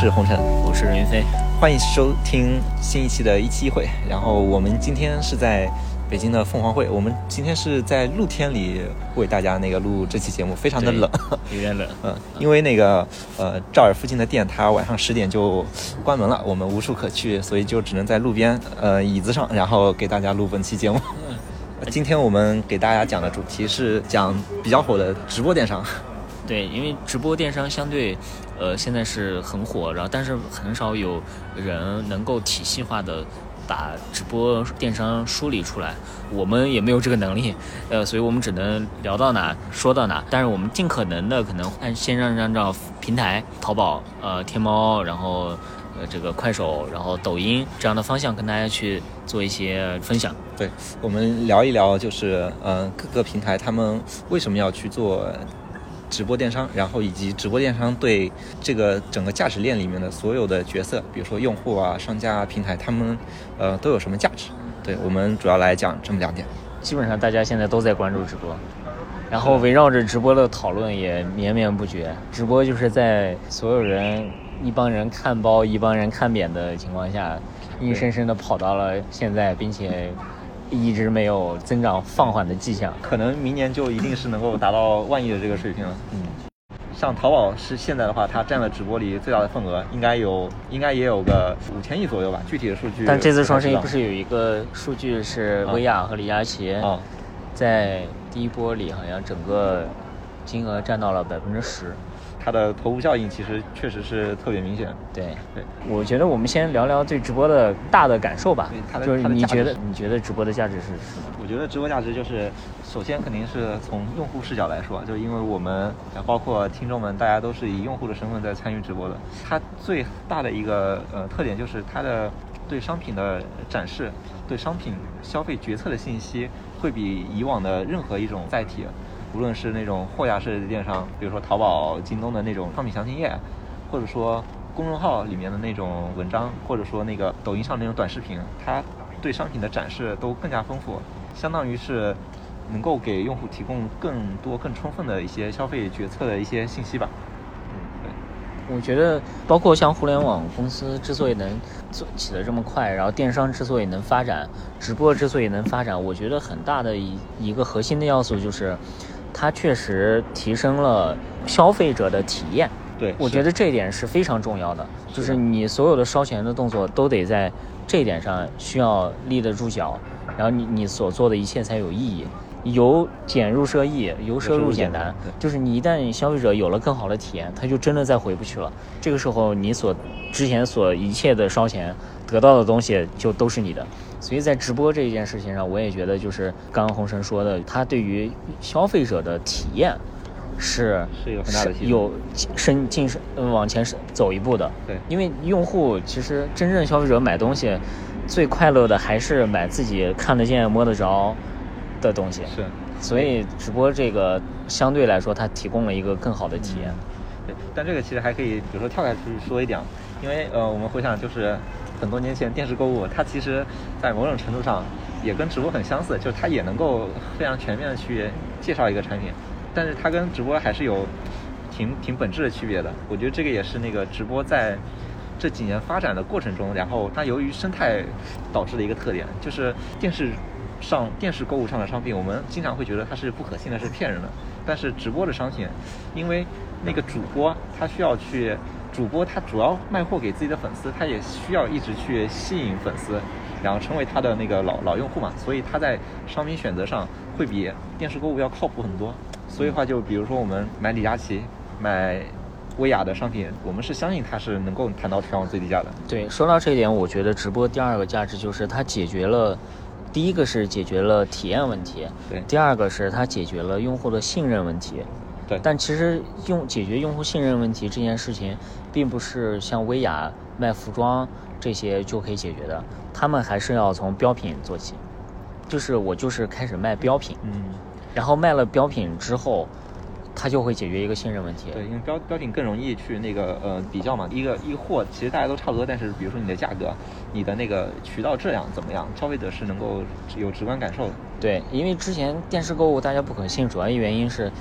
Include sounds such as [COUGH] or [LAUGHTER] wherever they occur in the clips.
是红尘，我是任云飞，欢迎收听新一期的一期一会。然后我们今天是在北京的凤凰会，我们今天是在露天里为大家那个录这期节目，非常的冷，有点冷，嗯，因为那个呃赵尔附近的店它晚上十点就关门了，我们无处可去，所以就只能在路边呃椅子上，然后给大家录本期节目。今天我们给大家讲的主题是讲比较火的直播电商。对，因为直播电商相对，呃，现在是很火，然后但是很少有人能够体系化的把直播电商梳理出来，我们也没有这个能力，呃，所以我们只能聊到哪说到哪，但是我们尽可能的可能按先让按照平台，淘宝、呃，天猫，然后呃这个快手，然后抖音这样的方向跟大家去做一些分享。对，我们聊一聊就是呃各个平台他们为什么要去做。直播电商，然后以及直播电商对这个整个价值链里面的所有的角色，比如说用户啊、商家、平台，他们呃都有什么价值？对我们主要来讲这么两点。基本上大家现在都在关注直播，然后围绕着直播的讨论也绵绵不绝。直播就是在所有人一帮人看包、一帮人看扁的情况下，硬生生的跑到了现在，并且。一直没有增长放缓的迹象，可能明年就一定是能够达到万亿的这个水平了。嗯，像淘宝是现在的话，它占了直播里最大的份额，应该有，应该也有个五千亿左右吧。具体的数据，但这次双十一不是有一个数据是薇娅和李佳琦在第一波里好像整个金额占到了百分之十。它的头部效应其实确实是特别明显。对对，我觉得我们先聊聊对直播的大的感受吧。就是你觉得你觉得直播的价值是什么？我觉得直播价值就是，首先肯定是从用户视角来说，就因为我们包括听众们，大家都是以用户的身份在参与直播的。它最大的一个呃特点就是它的对商品的展示，对商品消费决策的信息，会比以往的任何一种载体。无论是那种货架式的电商，比如说淘宝、京东的那种商品详情页，或者说公众号里面的那种文章，或者说那个抖音上那种短视频，它对商品的展示都更加丰富，相当于是能够给用户提供更多、更充分的一些消费决策的一些信息吧。嗯，对。我觉得，包括像互联网公司之所以能做起得这么快，然后电商之所以能发展，直播之所以能发展，我觉得很大的一一个核心的要素就是。它确实提升了消费者的体验，对我觉得这一点是非常重要的。就是你所有的烧钱的动作都得在这一点上需要立得住脚，然后你你所做的一切才有意义。由俭入奢易，由奢入俭难。就是你一旦消费者有了更好的体验，他就真的再回不去了。这个时候你所之前所一切的烧钱得到的东西就都是你的。所以在直播这一件事情上，我也觉得就是刚刚红神说的，他对于消费者的体验是是有很大的有深进深往前走一步的。对，因为用户其实真正消费者买东西最快乐的还是买自己看得见摸得着的东西。是，所以直播这个相对来说，它提供了一个更好的体验。对，但这个其实还可以，比如说跳开出去说一点，因为呃，我们回想就是。很多年前，电视购物它其实，在某种程度上也跟直播很相似，就是它也能够非常全面的去介绍一个产品，但是它跟直播还是有挺挺本质的区别的。我觉得这个也是那个直播在这几年发展的过程中，然后它由于生态导致的一个特点，就是电视上电视购物上的商品，我们经常会觉得它是不可信的，是骗人的。但是直播的商品，因为那个主播他需要去。主播他主要卖货给自己的粉丝，他也需要一直去吸引粉丝，然后成为他的那个老老用户嘛，所以他在商品选择上会比电视购物要靠谱很多。所以话就比如说我们买李佳琦、买薇娅的商品，我们是相信它是能够谈到全网最低价的。对，说到这一点，我觉得直播第二个价值就是它解决了，第一个是解决了体验问题，对，第二个是它解决了用户的信任问题。对，但其实用解决用户信任问题这件事情，并不是像薇娅卖服装这些就可以解决的，他们还是要从标品做起，就是我就是开始卖标品，嗯，然后卖了标品之后，它就会解决一个信任问题。对，因为标标品更容易去那个呃比较嘛，一个一个货其实大家都差不多，但是比如说你的价格，你的那个渠道质量怎么样，消费者是能够有直观感受的。对，因为之前电视购物大家不可信，主要一原因是。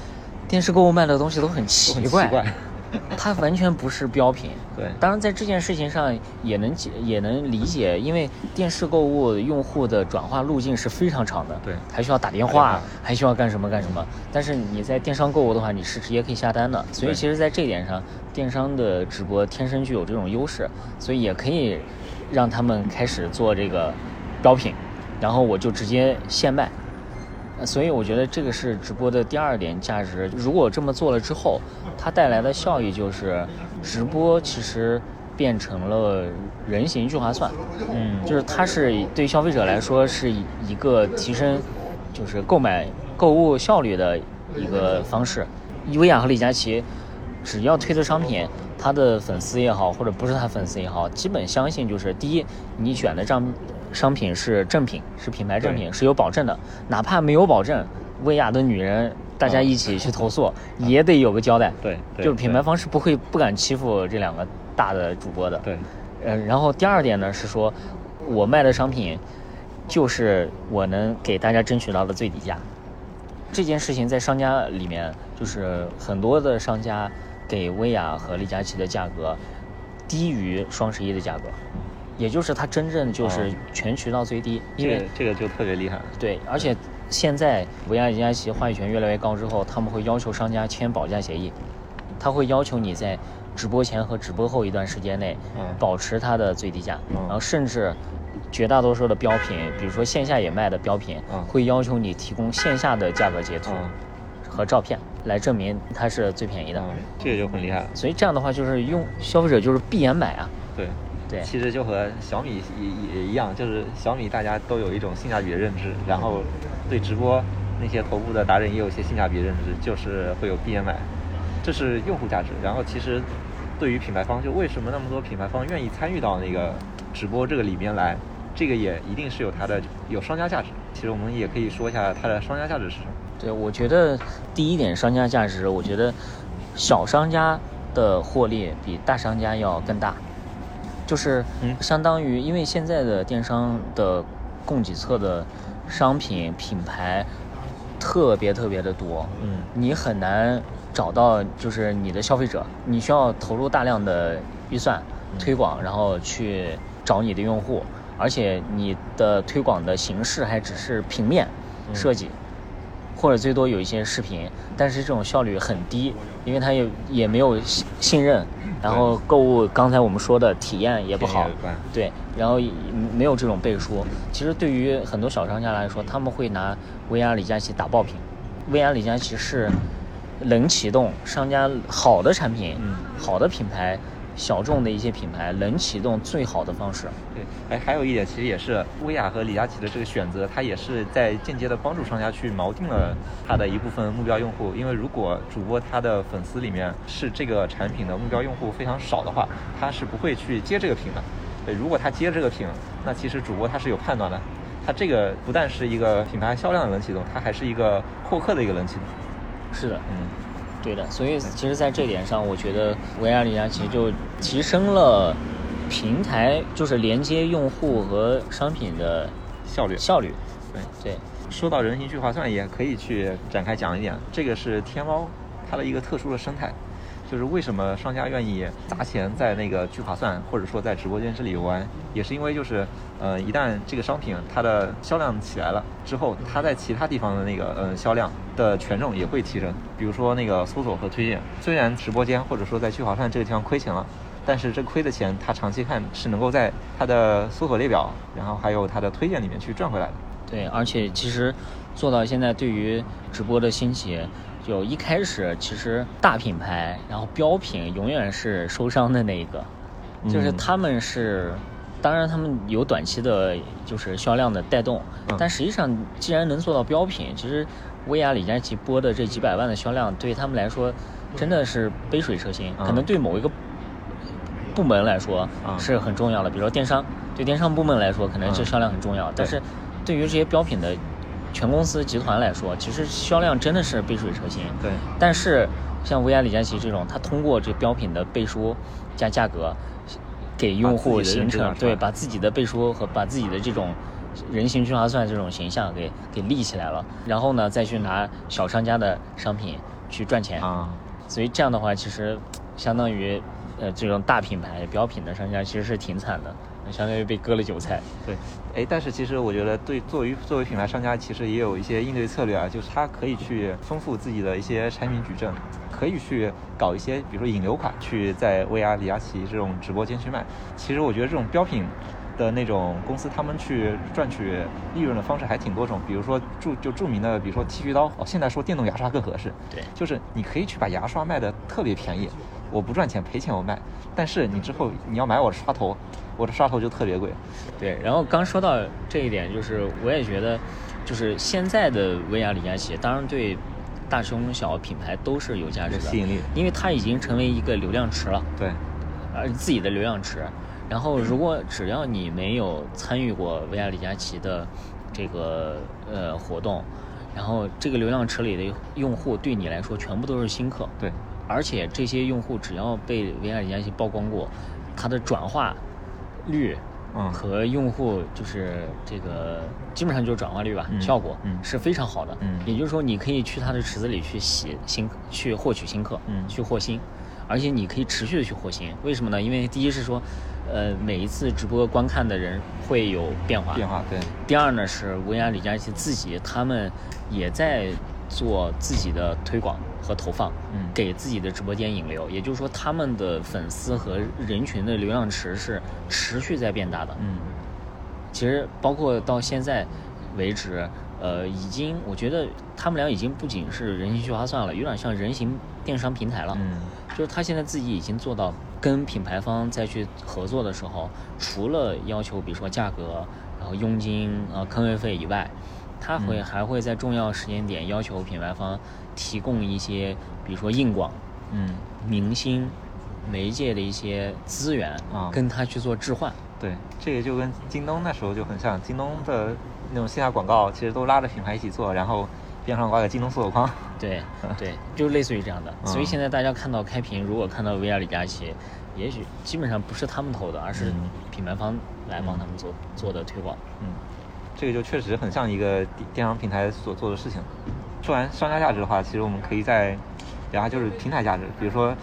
电视购物卖的东西都很奇怪，[LAUGHS] 它完全不是标品。对。当然在这件事情上也能解也能理解，因为电视购物用户的转化路径是非常长的，对。还需要打电话话，还需要干什么干什么。但是你在电商购物的话，你是直接可以下单的，所以其实，在这一点上，电商的直播天生具有这种优势，所以也可以让他们开始做这个标品，然后我就直接现卖。呃所以我觉得这个是直播的第二点价值。如果这么做了之后，它带来的效益就是，直播其实变成了人形聚划算，嗯就是它是对消费者来说是一个提升，就是购买购物效率的一个方式。薇娅和李佳琦，只要推的商品，他的粉丝也好，或者不是他粉丝也好，基本相信就是第一，你选的商商品是正品，是品牌正品，是有保证的，哪怕没有保证，薇娅的女人。大家一起去投诉，也得有个交代。对对就是品牌方是不会不敢欺负这两个大的主播的。对，呃，然后第二点呢是说，我卖的商品就是我能给大家争取到的最低价。这件事情在商家里面，就是很多的商家给薇娅和李佳琦的价格低于双十一的价格，也就是它真正就是哦。全渠道最低，因为这个这个就特别厉害。对，而且现在维亚李佳琦话语权越来越高之后，他们会要求商家签保价协议，他会要求你在直播前和直播后一段时间内嗯。保持它的最低价，嗯。然后甚至绝大多数的标品，比如说线下也卖的标品，嗯。会要求你提供线下的价格截图嗯。和照片来证明它是最便宜的。嗯，这个就很厉害了。所以这样的话，就是用消费者就是闭眼买啊，对，对其实就和小米也也一样，就是小米大家都有一种性价比的认知，然后对直播那些头部的达人也有一些性价比认知，就是会有 BMI，，这是用户价值。然后其实对于品牌方，就为什么那么多品牌方愿意参与到那个直播这个里面来，这个也一定是有它的有商家价值。其实我们也可以说一下它的商家价值是什么。对，我觉得第一点商家价值，我觉得小商家的获利比大商家要更大，就是嗯。相当于因为现在的电商的供给侧的商品品牌特别特别的多，嗯。你很难找到就是你的消费者，你需要投入大量的预算嗯。推广，然后去找你的用户，而且你的推广的形式还只是平面嗯。设计。或者最多有一些视频，但是这种效率很低，因为它也也没有信信任，然后购物刚才我们说的体验也不好对，然后没有这种背书。其实对于很多小商家来说，他们会拿薇娅、李佳琦打爆品。薇娅、李佳琦是能启动商家好的产品、嗯好的品牌、小众的一些品牌冷启动最好的方式。对，哎，还有一点，其实也是薇娅和李佳琦的这个选择，它也是在间接的帮助商家去锚定了他的一部分目标用户。因为如果主播他的粉丝里面是这个产品的目标用户非常少的话，他是不会去接这个品的。对，如果他接这个品，那其实主播他是有判断的，他这个不但是一个品牌销量的冷启动，它还是一个获客的一个冷启动。是的，嗯，对的，所以其实，在这点上，我觉得维亚李佳琦就提升了平台，就是连接用户和商品的效率效率。对。对，说到人形聚划算，也可以去展开讲一点。这个是天猫它的一个特殊的生态，就是为什么商家愿意砸钱在那个聚划算，或者说在直播间这里游玩，也是因为就是，呃，一旦这个商品它的销量起来了之后，它在其他地方的那个呃销量的权重也会提升。比如说那个搜索和推荐，虽然直播间或者说在聚划算这个地方亏钱了。但是这亏的钱，它长期看是能够在它的搜索列表，然后还有它的推荐里面去赚回来的。对，而且其实做到现在，对于直播的兴起，就一开始其实大品牌，然后标品永远是受伤的那一个，就是嗯。他们是。当然，他们有短期的，就是销量的带动，嗯。但实际上，既然能做到标品，其实薇娅、李佳琦播的这几百万的销量，对他们来说真的是杯水车薪。嗯。可能对某一个部门来说嗯。是很重要的，比如说电商，对电商部门来说，可能这嗯。销量很重要，但是对于这些标品的全公司集团来说，其实销量真的是杯水车薪。对但是像薇娅、李佳琦这种，他通过这标品的背书加价格，给用户形成对把自己的背书和把自己的这种人形聚划算这种形象给给立起来了，然后呢再去拿小商家的商品去赚钱。啊，所以这样的话，其实相当于呃这种大品牌标品的商家其实是挺惨的，相当于被割了韭菜。对，哎，但是其实我觉得对作为作为品牌商家，其实也有一些应对策略啊，就是他可以去丰富自己的一些产品矩阵，可以去搞一些比如说引流款，去在薇娅、李佳琦这种直播间去卖。其实我觉得这种标品。的那种公司，他们去赚取利润的方式还挺多种，比如说著就著名的，比如说剃须刀，哦，现在说电动牙刷更合适，对，就是你可以去把牙刷卖的特别便宜，我不赚钱赔钱我卖，但是你之后你要买我的刷头，我的刷头就特别贵，对，然后刚说到这一点，就是我也觉得，就是现在的薇娅、李佳琦，当然对大中小品牌都是有价值的吸引力，因为它已经成为一个流量池了，对，而自己的流量池。然后，如果只要你没有参与过薇娅李佳琦的这个呃活动，然后这个流量池里的用户对你来说全部都是新客。对。而且这些用户只要被薇娅李佳琦曝光过，它的转化率和用户就是这个基本上就是转化率吧，效果是非常好的。嗯。也就是说，你可以去他的池子里去洗新，去获取新客，嗯，去获新，而且你可以持续的去获新。为什么呢？因为第一是说。呃，每一次直播观看的人会有变化。变化，对。第二呢，是薇娅、李佳琦自己，他们也在做自己的推广和投放，嗯，给自己的直播间引流。也就是说，他们的粉丝和人群的流量池是持续在变大的。嗯。其实，包括到现在为止，呃，已经，我觉得他们俩已经不仅是人形聚划算了，有点像人形电商平台了。嗯。就是他现在自己已经做到。跟品牌方再去合作的时候，除了要求比如说价格，然后佣金啊坑位费以外，他会还会在重要时间点要求品牌方提供一些，比如说硬广，嗯，明星、媒介的一些资源啊，跟他去做置换。对，这个就跟京东那时候就很像，京东的那种线下广告其实都拉着品牌一起做，然后。边上挂个京东搜索框，对 [LAUGHS] 对，就类似于这样的。所以现在大家看到开屏，如果看到薇娅李佳琦，也许基本上不是他们投的，而是品牌方来帮他们做做的推广。嗯，这个就确实很像一个电商平台所做的事情。说完商家价值的话，其实我们可以再聊下就是平台价值，比如说。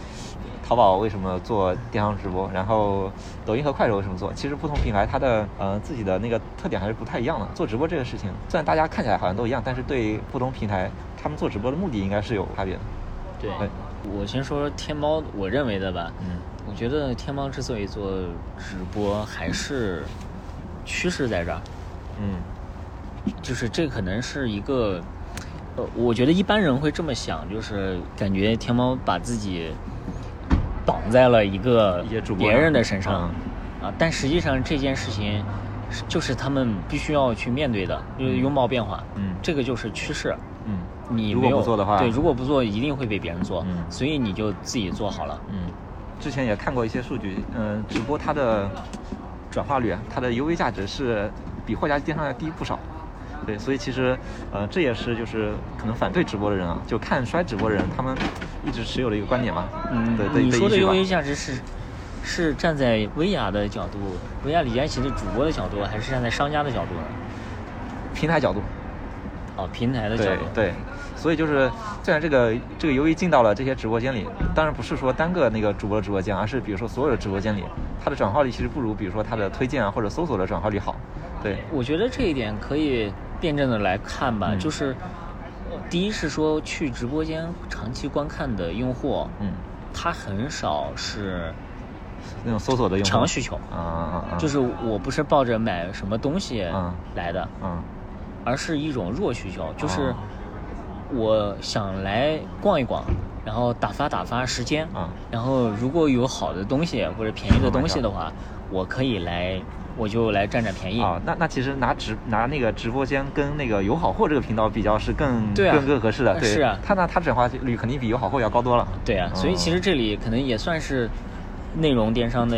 淘宝为什么做电商直播？然后抖音和快手为什么做？其实不同品牌它的呃自己的那个特点还是不太一样的。做直播这个事情，虽然大家看起来好像都一样，但是对不同平台他们做直播的目的应该是有差别的。对，我先说天猫，我认为的吧。嗯。我觉得天猫之所以做直播，还是趋势在这儿。嗯。就是这可能是一个，呃，我觉得一般人会这么想，就是感觉天猫把自己。绑在了一个别人的身上，啊，但实际上这件事情，就是他们必须要去面对的，就是拥抱变化，嗯，这个就是趋势，嗯，你没有做的话，对，如果不做，一定会被别人做，嗯，所以你就自己做好了，嗯，之前也看过一些数据，嗯，直播它的转化率，它的 UV 价值是比货架电商要低不少。对，所以其实，呃，这也是就是可能反对直播的人啊，就看衰直播的人，他们一直持有的一个观点嘛。嗯，对，你说的优惠价值是，是站在薇娅的角度，薇娅李佳琦的主播的角度，还是站在商家的角度呢？平台角度。哦，平台的角度。对，所以就是虽然这个这个由于进到了这些直播间里，当然不是说单个那个主播的直播间，而是比如说所有的直播间里，它的转化率其实不如比如说它的推荐啊或者搜索的转化率好。对，我觉得这一点可以。辩证的来看吧，就是，第一是说去直播间长期观看的用户，嗯，他很少是那种搜索的用户，长需求。啊啊啊，就是我不是抱着买什么东西来的，嗯，而是一种弱需求，就是我想来逛一逛，然后打发打发时间，啊，然后如果有好的东西或者便宜的东西的话，我可以来。我就来占占便宜啊！那那其实拿直拿那个直播间跟那个有好货这个频道比较是更更更合适的。对是啊，他呢，他转化率肯定比有好货要高多了。对啊，所以其实这里可能也算是内容电商的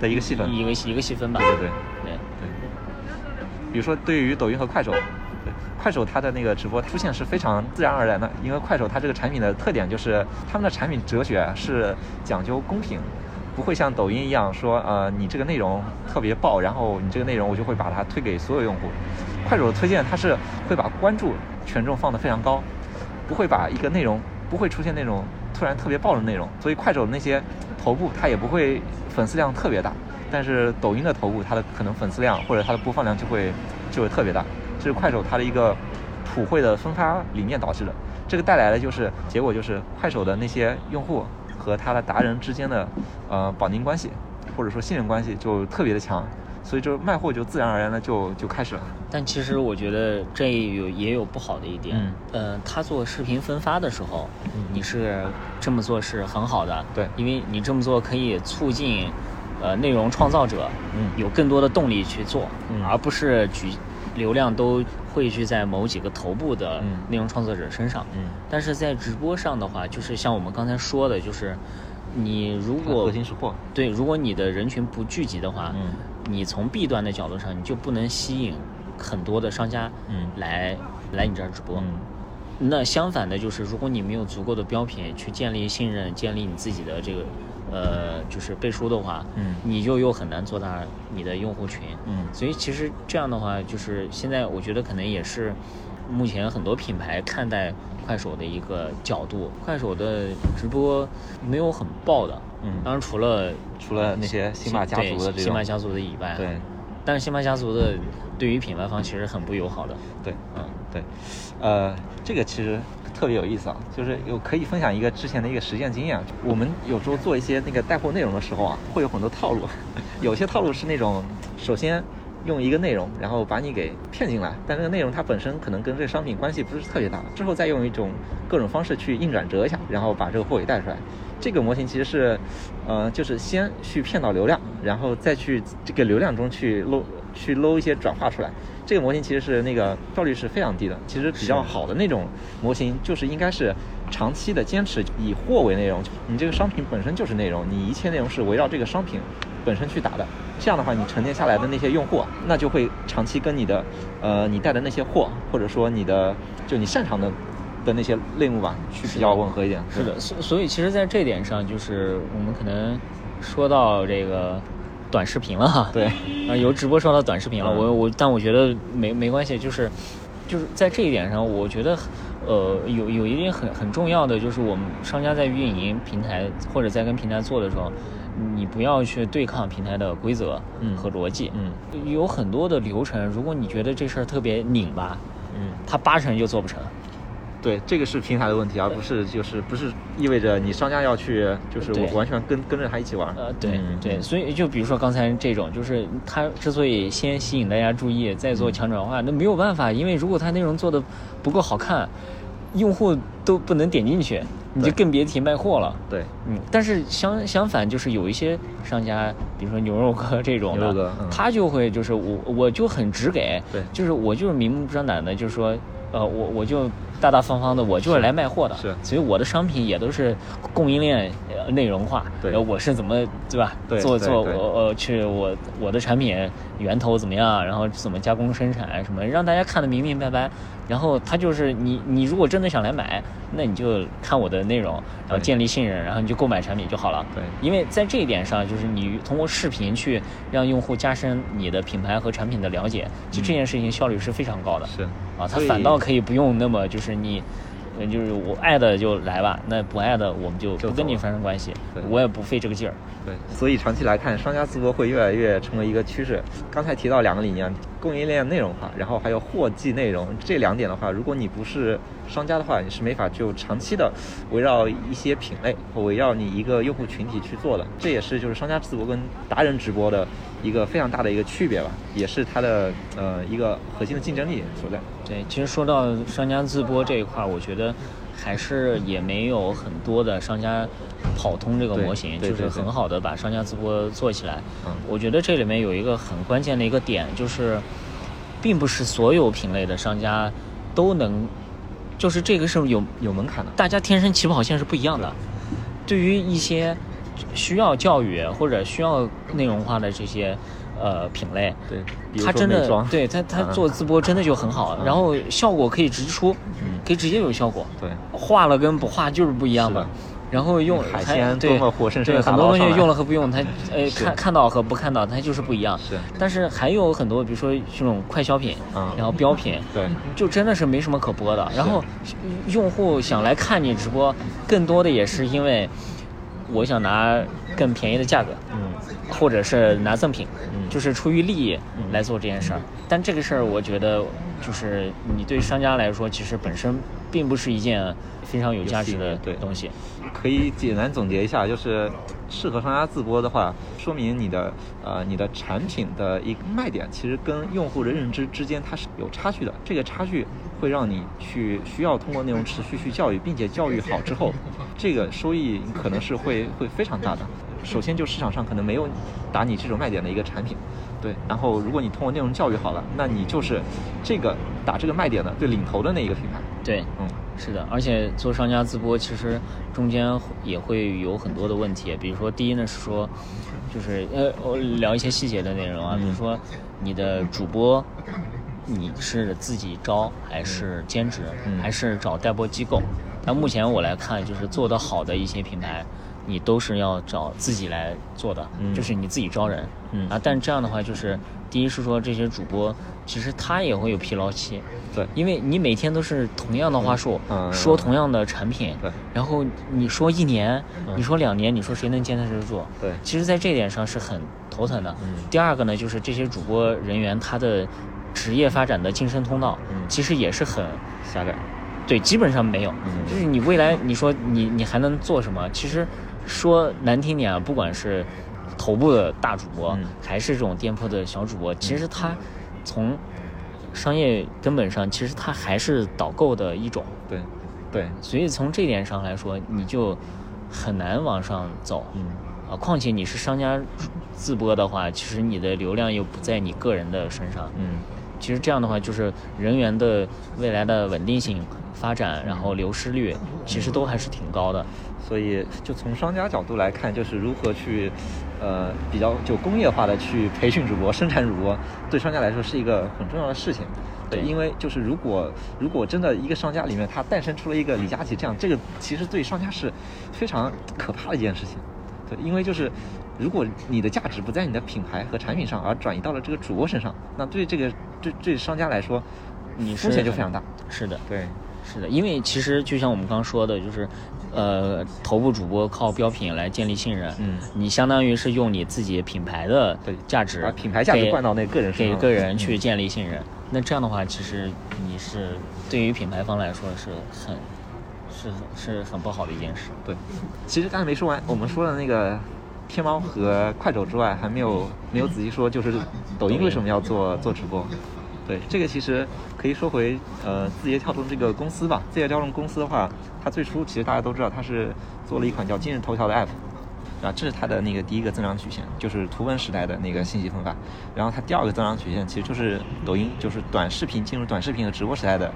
的一个细分，一个一个细分吧。对对对对对。比如说，对于抖音和快手，快手它的那个直播出现是非常自然而然的，因为快手它这个产品的特点就是他们的产品哲学是讲究公平。不会像抖音一样说，呃，你这个内容特别爆，然后你这个内容我就会把它推给所有用户。快手推荐它是会把关注权重放得非常高，不会把一个内容不会出现那种突然特别爆的内容，所以快手那些头部它也不会粉丝量特别大，但是抖音的头部它的可能粉丝量或者它的播放量就会就会特别大，这是快手它的一个普惠的分发理念导致的，这个带来的就是结果就是快手的那些用户和他的达人之间的呃绑定关系或者说信任关系就特别的强，所以就卖货就自然而然的就就开始了。但其实我觉得这有也有不好的一点，嗯。呃，他做视频分发的时候，嗯。你是这么做是很好的，对。因为你这么做可以促进，呃，内容创造者，嗯。有更多的动力去做，嗯。而不是举流量都汇聚在某几个头部的嗯。内容创作者身上，嗯。但是在直播上的话，就是像我们刚才说的，就是你如果核心是货，对，如果你的人群不聚集的话，嗯。你从弊端的角度上，你就不能吸引很多的商家嗯。来、来你这儿直播。嗯。那相反的，就是如果你没有足够的标品去建立信任、建立你自己的这个呃就是背书的话，嗯你就又很难做大你的用户群。嗯所以其实这样的话，就是现在我觉得可能也是目前很多品牌看待快手的一个角度。快手的直播没有很爆的，嗯当然除了除了那些辛巴家族的对这种辛巴家族的以外，对，但是辛巴家族的对于品牌方其实很不友好的，对嗯，对，呃，这个其实特别有意思啊，就是有可以分享一个之前的一个实践经验。我们有时候做一些那个带货内容的时候啊，会有很多套路，[LAUGHS] 有些套路是那种首先用一个内容，然后把你给骗进来，但这个内容它本身可能跟这个商品关系不是特别大，之后再用一种各种方式去硬转折一下，然后把这个货给带出来。这个模型其实是，呃，就是先去骗到流量，然后再去这个流量中去搂去搂一些转化出来。这个模型其实是那个效率是非常低的。其实比较好的那种模型，就是应该是长期的坚持以货为内容。你这个商品本身就是内容，你一切内容是围绕这个商品本身去打的。这样的话，你沉淀下来的那些用户啊，那就会长期跟你的，呃，你带的那些货，或者说你的就你擅长的的那些类目吧，去比较吻合一点。是的，所所以其实，在这点上，就是我们可能说到这个短视频了哈，[LAUGHS] 对，啊，由直播说到短视频了，嗯我我，但我觉得没没关系，就是就是在这一点上，我觉得呃有有一点很很重要的，就是我们商家在运营平台或者在跟平台做的时候，你不要去对抗平台的规则嗯和逻辑，嗯有很多的流程，如果你觉得这事儿特别拧巴，嗯。它八成就做不成。对，这个是平台的问题，而不是就是不是意味着你商家要去就是我完全跟跟着他一起玩。呃，对、嗯。对，所以就比如说刚才这种，就是他之所以先吸引大家注意，再做强转化，那没有办法，因为如果他内容做的不够好看，用户都不能点进去，你就更别提卖货了。对，嗯，但是相相反，就是有一些商家，比如说牛肉哥这种的，他就会就是我我就很直给，对。就是我就是明目张胆的，就是说，呃，我我就大大方方的，我就是来卖货的，是。所以我的商品也都是供应链呃内容化，对我是怎么对吧？对对做做我对呃去我我的产品源头怎么样，然后怎么加工生产什么，让大家看得明明白白。然后他就是你你如果真的想来买，那你就看我的内容，然后建立信任，然后你就购买产品就好了。对因为在这一点上，就是你通过视频去让用户加深你的品牌和产品的了解，就这件事情效率是非常高的。是啊，他反倒可以不用那么就是你，呃就是我爱的就来吧，那不爱的我们就就不跟你发生关系对，我也不费这个劲儿。对，所以长期来看，商家直播会越来越成为一个趋势。刚才提到两个理念，供应链内容化，然后还有货季内容这两点的话，如果你不是商家的话，你是没法就长期的围绕一些品类或围绕你一个用户群体去做的。这也是就是商家直播跟达人直播的一个非常大的一个区别吧，也是它的呃一个核心的竞争力所在。对，其实说到商家自播这一块，我觉得还是也没有很多的商家跑通这个模型，就是很好的把商家自播做起来。嗯我觉得这里面有一个很关键的一个点，就是并不是所有品类的商家都能，就是这个是有有门槛的，大家天生起跑线是不一样的。对。于一些需要教育或者需要内容化的这些呃品类，对，他真的对他他嗯。做自播真的就很好，嗯。然后效果可以直出，嗯。可以直接有效果，对。画了跟不画就是不一样的。然后用海鲜多么活生生对很多东西用了和不用，它呃看看到和不看到它就是不一样。是。但是还有很多，比如说这种快消品，嗯。然后标品，对。就真的是没什么可播的。然后用户想来看你直播，更多的也是因为我想拿更便宜的价格，嗯。或者是拿赠品，嗯。就是出于利益来做这件事儿。但这个事儿，我觉得就是你对商家来说，其实本身并不是一件非常有价值的东西。可以简单总结一下，就是适合商家自播的话，说明你的呃你的产品的一个卖点，其实跟用户的认知之间它是有差距的。这个差距会让你去需要通过内容持续去教育，并且教育好之后，这个收益可能是会会非常大的。首先就市场上可能没有打你这种卖点的一个产品，对。然后如果你通过内容教育好了，那你就是这个打这个卖点的最领头的那一个品牌。对，嗯，是的，而且做商家自播，其实中间也会有很多的问题，比如说第一呢是说，就是呃，我聊一些细节的内容啊，比如说你的主播，你是自己招还是兼职，嗯还是找代播机构？但目前我来看，就是做得好的一些品牌。你都是要找自己来做的，嗯就是你自己招人，嗯啊，但这样的话，就是第一是说这些主播其实他也会有疲劳期，对因为你每天都是同样的话术，嗯说同样的产品，对然后你说一年，嗯你说两年，你说谁能坚持得住？对其实，在这点上是很头疼的。嗯第二个呢，就是这些主播人员他的职业发展的晋升通道，嗯其实也是很狭窄。对，基本上没有。嗯就是你未来你说你你还能做什么？其实说难听点啊，不管是头部的大主播，嗯还是这种店铺的小主播，其实他从商业根本上，其实他还是导购的一种。对，对，所以从这点上来说，你就很难往上走。嗯啊，况且你是商家自播的话，其实你的流量又不在你个人的身上。嗯其实这样的话，就是人员的未来的稳定性发展，然后流失率，其实都还是挺高的。所以就从商家角度来看，就是如何去，呃，比较就工业化的去培训主播、生产主播，对商家来说是一个很重要的事情。对因为就是如果如果真的一个商家里面它诞生出了一个李佳琦这样，这个其实对商家是非常可怕的一件事情。对，因为就是如果你的价值不在你的品牌和产品上，而转移到了这个主播身上，那对这个对对商家来说，你风险就非常大。是的，对，是的，因为其实就像我们刚刚说的，就是，呃，头部主播靠标品来建立信任，嗯你相当于是用你自己品牌的对价值，把品牌价值给灌到那个人身上给个人嗯去建立信任。那这样的话，其实你是对于品牌方来说是很，是是很不好的一件事。对，其实刚才没说完，我们说的那个天猫和快手之外，还没有没有仔细说，就是抖音为什么要做做直播？对，这个其实可以说回呃字节跳动这个公司吧。字节跳动公司的话，它最初其实大家都知道，它是做了一款叫今日头条的 app。啊，这是它的那个第一个增长曲线，就是图文时代的那个信息分发。然后它第二个增长曲线其实就是抖音，就是短视频进入短视频和直播时代的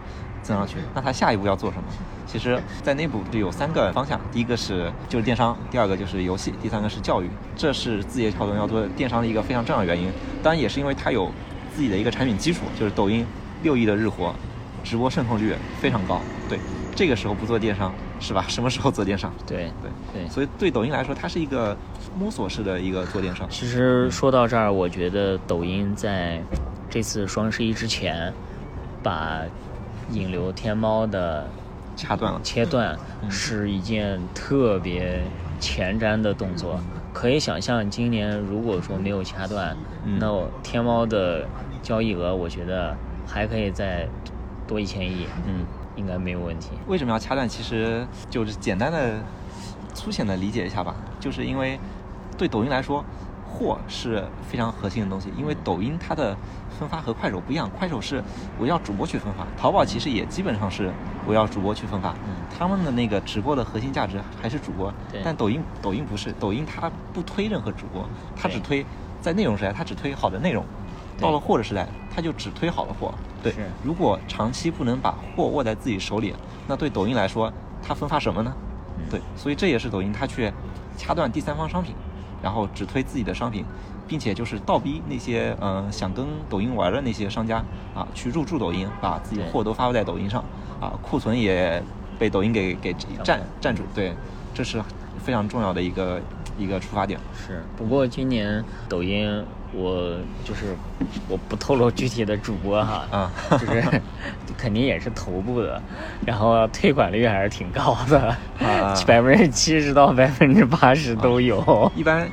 增长曲。那它下一步要做什么？其实，在内部就有三个方向，第一个是就是电商，第二个就是游戏，第三个是教育。这是字节跳动要做电商的一个非常重要的原因。当然，也是因为它有自己的一个产品基础，就是抖音六亿的日活，直播渗透率非常高。对，这个时候不做电商是吧？[LAUGHS] 什么时候做电商？对对。对。所以对抖音来说，它是一个摸索式的一个做电商。其实说到这儿，我觉得抖音在这次双十一之前，把引流天猫的掐断了。切断嗯是一件特别前瞻的动作。可以想象，今年如果说没有掐断，嗯那我天猫的交易额，我觉得还可以再多一千亿，嗯，应该没有问题。为什么要掐断？其实就是简单的、粗浅的理解一下吧，就是因为对抖音来说，货是非常核心的东西。因为抖音它的分发和快手不一样，快手是围绕主播去分发，淘宝其实也基本上是围绕主播去分发。嗯他们的那个直播的核心价值还是主播对，但抖音抖音不是，抖音它不推任何主播，它只推在内容时代，它只推好的内容。到了货的时代，它就只推好的货。对，如果长期不能把货握在自己手里，那对抖音来说，它分发什么呢？嗯对，所以这也是抖音它去掐断第三方商品，然后只推自己的商品，并且就是倒逼那些呃想跟抖音玩的那些商家啊去入驻抖音，把自己的货都发布在抖音上啊，库存也被抖音给给占占住。对，这是非常重要的一个一个出发点。是，不过今年抖音我就是我不透露具体的主播哈，啊就是肯定也是头部的，然后退款率还是挺高的，啊百分之七十到百分之八十都有。一般，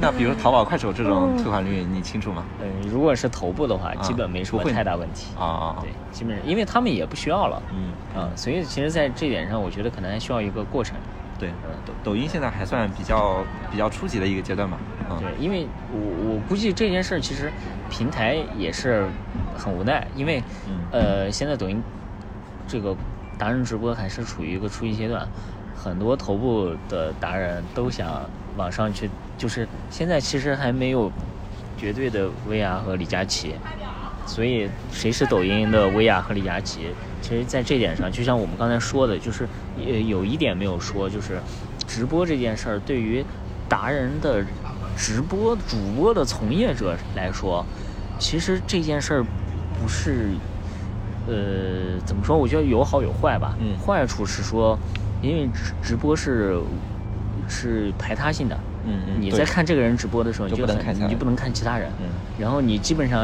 那比如淘宝、快手这种退款率，你清楚吗？嗯，如果是头部的话，基本没什么太大问题。啊对，基本上因为他们也不需要了，嗯啊，所以其实，在这点上，我觉得可能还需要一个过程。对，抖抖音现在还算比较比较初级的一个阶段嘛。嗯，对，因为我我估计这件事儿其实平台也是很无奈，因为、嗯呃，现在抖音这个达人直播还是处于一个初级阶段，很多头部的达人都想往上去，就是现在其实还没有绝对的薇娅和李佳琦，所以谁是抖音的薇娅和李佳琦？其实，在这点上，就像我们刚才说的，就是呃有一点没有说，就是直播这件事儿对于达人的直播主播的从业者来说，其实这件事儿不是呃怎么说？我觉得有好有坏吧。嗯坏处是说，因为直直播是是排他性的。嗯嗯你在看这个人直播的时候，你就不能你就不能看其他人。嗯然后你基本上，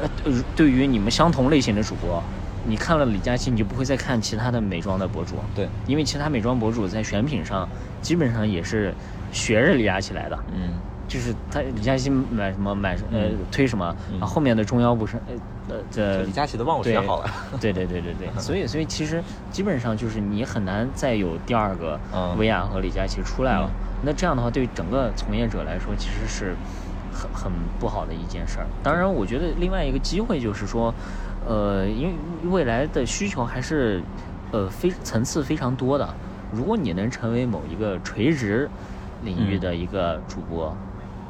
呃，对对于你们相同类型的主播，你看了李佳琦，你就不会再看其他的美妆的博主，对，因为其他美妆博主在选品上基本上也是学着李佳琦来的，嗯就是他李佳琦买什么买什呃嗯推什么，后后面的中腰不是呃呃这李佳琦的忘我学好了。对对对对对，所以所以其实基本上就是你很难再有第二个嗯薇娅和李佳琦出来了。嗯那这样的话，对整个从业者来说，其实是很很不好的一件事儿。当然，我觉得另外一个机会就是说，呃，因为未来的需求还是呃非层次非常多的。如果你能成为某一个垂直领域嗯的一个主播，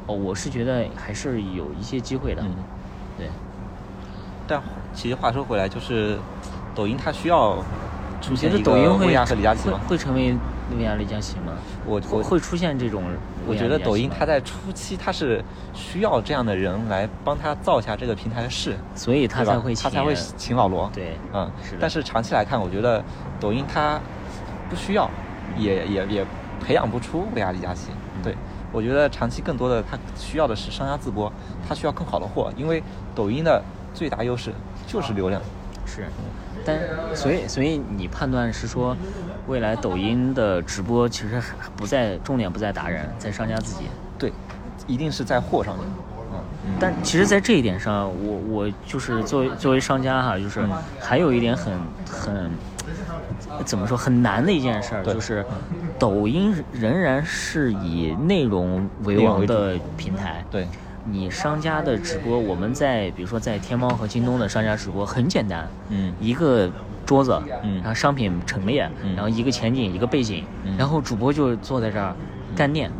哦，我是觉得还是有一些机会的。嗯，对。但其实话说回来，就是抖音它需要出你觉现一得抖音会个薇娅和李佳琦会吗？会成为薇娅、李佳琦吗？我我会会出现这种我觉得抖音它在初期它是需要这样的人来帮他造一下这个平台的势，所以他才会他才会请请老罗。对，嗯，是但是长期来看，我觉得抖音它不需要，也也也培养不出薇娅、李佳琦。嗯对，我觉得长期更多的他需要的是商家自播，他需要更好的货，因为抖音的最大优势就是流量。是，但所以所以你判断是说，未来抖音的直播其实还不在重点不在达人，在商家自己。对，一定是在货上面。嗯，但其实，在这一点上，我我就是作为作为商家哈，就是嗯还有一点很很怎么说很难的一件事儿，就是抖音仍然是以内容为王的平台。对，你商家的直播，我们在比如说在天猫和京东的商家直播很简单，嗯。一个桌子，嗯。然后商品陈列，嗯。然后一个前景一个背景，嗯。然后主播就坐在这儿干练，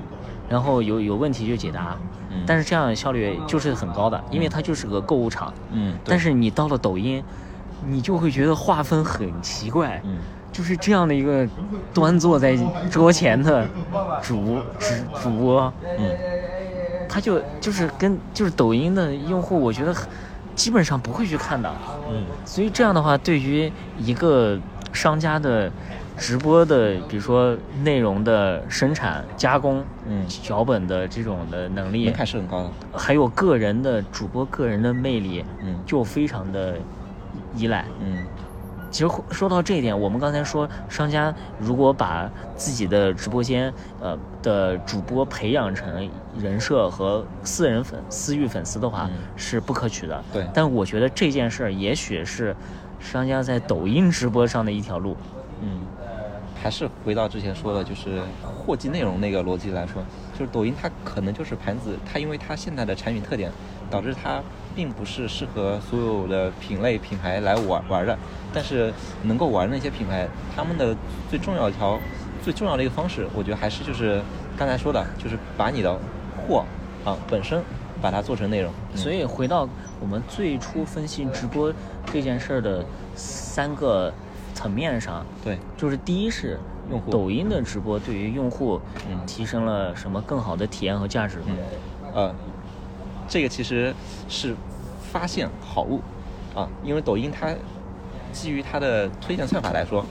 然后有有问题就解答，嗯。但是这样效率就是很高的，因为它就是个购物场。嗯，但是你到了抖音，你就会觉得划分很奇怪，嗯就是这样的一个端坐在桌前的主主主播，嗯他就就是跟就是抖音的用户，我觉得基本上不会去看的，嗯所以这样的话，对于一个商家的直播的，比如说内容的生产、加工、嗯，脚本的这种的能力门，槛是很高的。还有个人的主播个人的魅力，嗯就非常的依赖。嗯其实说到这一点，我们刚才说，商家如果把自己的直播间呃的主播培养成人设和私人粉私域粉丝的话，嗯是不可取的。对但我觉得这件事儿也许是商家在抖音直播上的一条路。嗯，还是回到之前说的，就是货基内容那个逻辑来说，就是抖音它可能就是盘子，它因为它现在的产品特点，导致它并不是适合所有的品类品牌来玩玩的。但是能够玩的那些品牌，他们的最重要一条、最重要的一个方式，我觉得还是就是刚才说的，就是把你的货啊本身把它做成内容。嗯所以回到我们最初分析直播这件事儿的三个层面上，对，就是第一是用户抖音的直播对于用户嗯提升了什么更好的体验和价值？嗯，呃，这个其实是发现好物啊，因为抖音它基于它的推荐算法来说，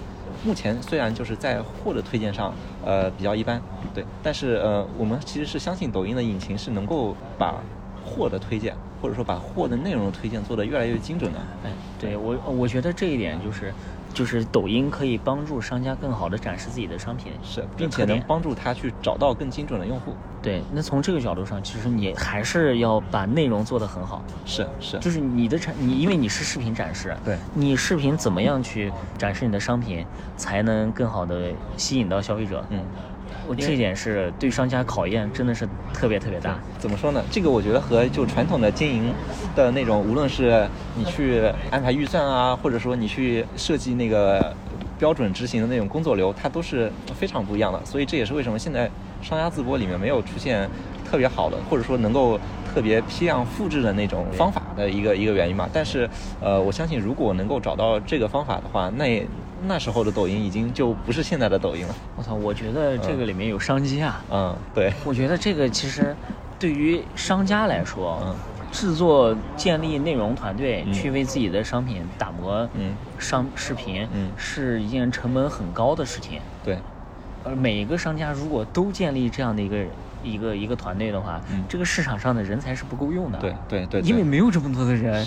目前虽然就是在货的推荐上，呃，比较一般，对，但是呃，我们其实是相信抖音的引擎是能够把货的推荐，或者说把货的内容推荐做得越来越精准的。哎，对我我觉得这一点就是，就是抖音可以帮助商家更好的展示自己的商品，是，并且能帮助他去找到更精准的用户。对，那从这个角度上，其实你还是要把内容做得很好。是是，就是你的产，你因为你是视频展示，对你视频怎么样去展示你的商品，才能更好的吸引到消费者？嗯。我这一点是对商家考验真的是特别特别大。怎么说呢？这个我觉得和就传统的经营的那种，无论是你去安排预算啊，或者说你去设计那个标准执行的那种工作流，它都是非常不一样的。所以这也是为什么现在商家自播里面没有出现特别好的，或者说能够特别批量复制的那种方法的一个一个原因嘛。但是呃，我相信如果能够找到这个方法的话，那那时候的抖音已经就不是现在的抖音了。我操，我觉得这个里面有商机啊。嗯，对。我觉得这个其实对于商家来说，嗯，制作建立内容团队、嗯去为自己的商品打磨嗯商视频，嗯是一件成本很高的事情。对，而每一个商家如果都建立这样的一个一个一个团队的话，嗯这个市场上的人才是不够用的。对对对对因为没有这么多的人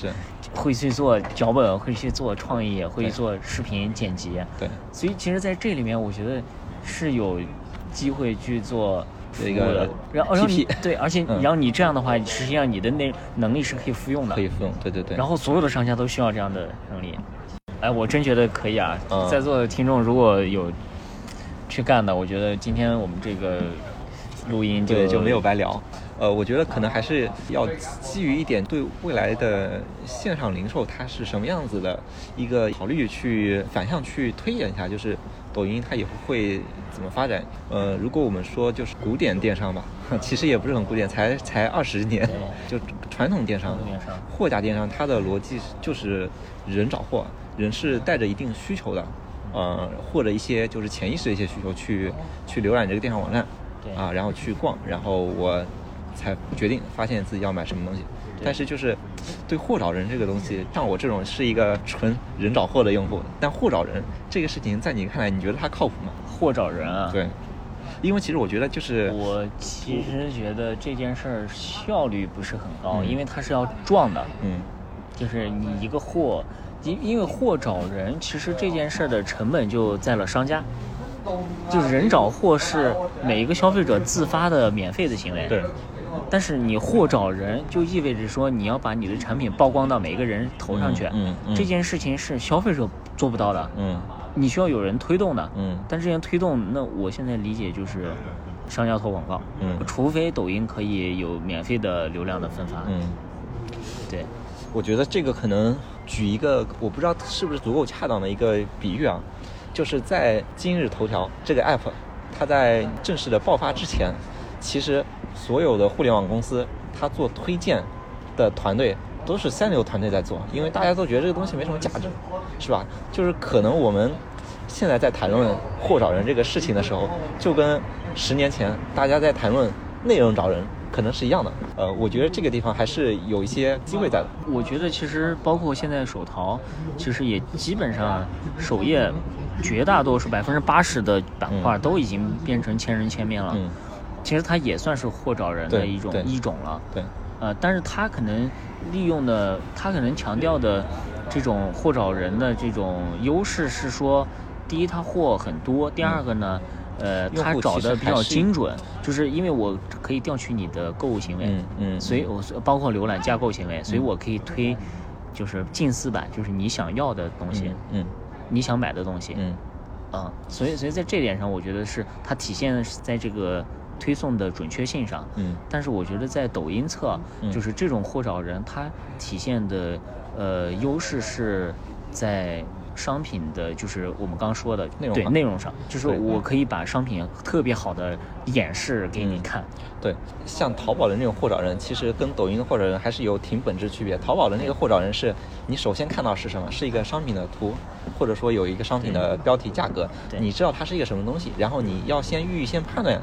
会去做脚本，会去做创意，会去做视频剪辑。对。所以其实在这里面，我觉得是有机会去做这个服务的，然后对，而且嗯然后你这样的话，实际上你的那能力是可以复用的，可以复用，对对对。然后所有的商家都需要这样的能力。哎，我真觉得可以啊！嗯在座的听众如果有去干的，我觉得今天我们这个录音就对，就没有白聊。呃，我觉得可能还是要基于一点对未来的线上零售它是什么样子的一个考虑，去反向去推演一下，就是抖音它以后会怎么发展。呃，如果我们说就是古典电商吧，[LAUGHS] 其实也不是很古典，才才二十年，就传统电商货架电商，它的逻辑就是人找货，人是带着一定需求的。呃，或者一些就是潜意识的一些需求去去浏览这个电商网站，对啊，然后去逛，然后我才决定发现自己要买什么东西。但是就是对货找人这个东西，像我这种是一个纯人找货的用户，但货找人这个事情在你看来，你觉得它靠谱吗？货找人啊。对，因为其实我觉得就是我其实觉得这件事儿效率不是很高，嗯因为它是要撞的，嗯就是你一个货，因因为货找人，其实这件事儿的成本就在了商家，就是人找货是每一个消费者自发的免费的行为，对，但是你货找人就意味着说你要把你的产品曝光到每一个人头上去，嗯嗯嗯这件事情是消费者做不到的，嗯。你需要有人推动的，嗯。但这些推动，那我现在理解就是商家投广告，嗯。除非抖音可以有免费的流量的分发，嗯。对，我觉得这个可能举一个我不知道是不是足够恰当的一个比喻啊，就是在今日头条这个 app，它在正式的爆发之前，其实所有的互联网公司它做推荐的团队都是三流团队在做，因为大家都觉得这个东西没什么价值，是吧？就是可能我们现在在谈论货找人这个事情的时候，就跟十年前大家在谈论内容找人可能是一样的。呃，我觉得这个地方还是有一些机会在的。我觉得其实包括现在手淘，其实也基本上首页绝大多数百分之八十的板块嗯。都已经变成千人千面了，嗯，其实它也算是货找人的一种一种了，对，呃，但是它可能利用的，它可能强调的这种货找人的这种优势是说，第一，它货很多；第二个呢，呃，它找的比较精准，就是因为我可以调取你的购物行为，嗯嗯所以我包括浏览架构行为，所以嗯。我可以推，就是近似版，就是你想要的东西，嗯你想买的东西，嗯啊，所以所以在这点上，我觉得是它体现在这个推送的准确性上。嗯但是我觉得在抖音侧，嗯就是这种货找人，它体现的呃优势是在商品的，就是我们刚刚说的内容上内容上，就是我可以把商品特别好的演示给你嗯看。对，像淘宝的那种货找人，其实跟抖音的货找人还是有挺本质区别。淘宝的那个货找人是，你首先看到是什么？是一个商品的图，或者说有一个商品的标题、价格，你知道它是一个什么东西，然后你要先预先判断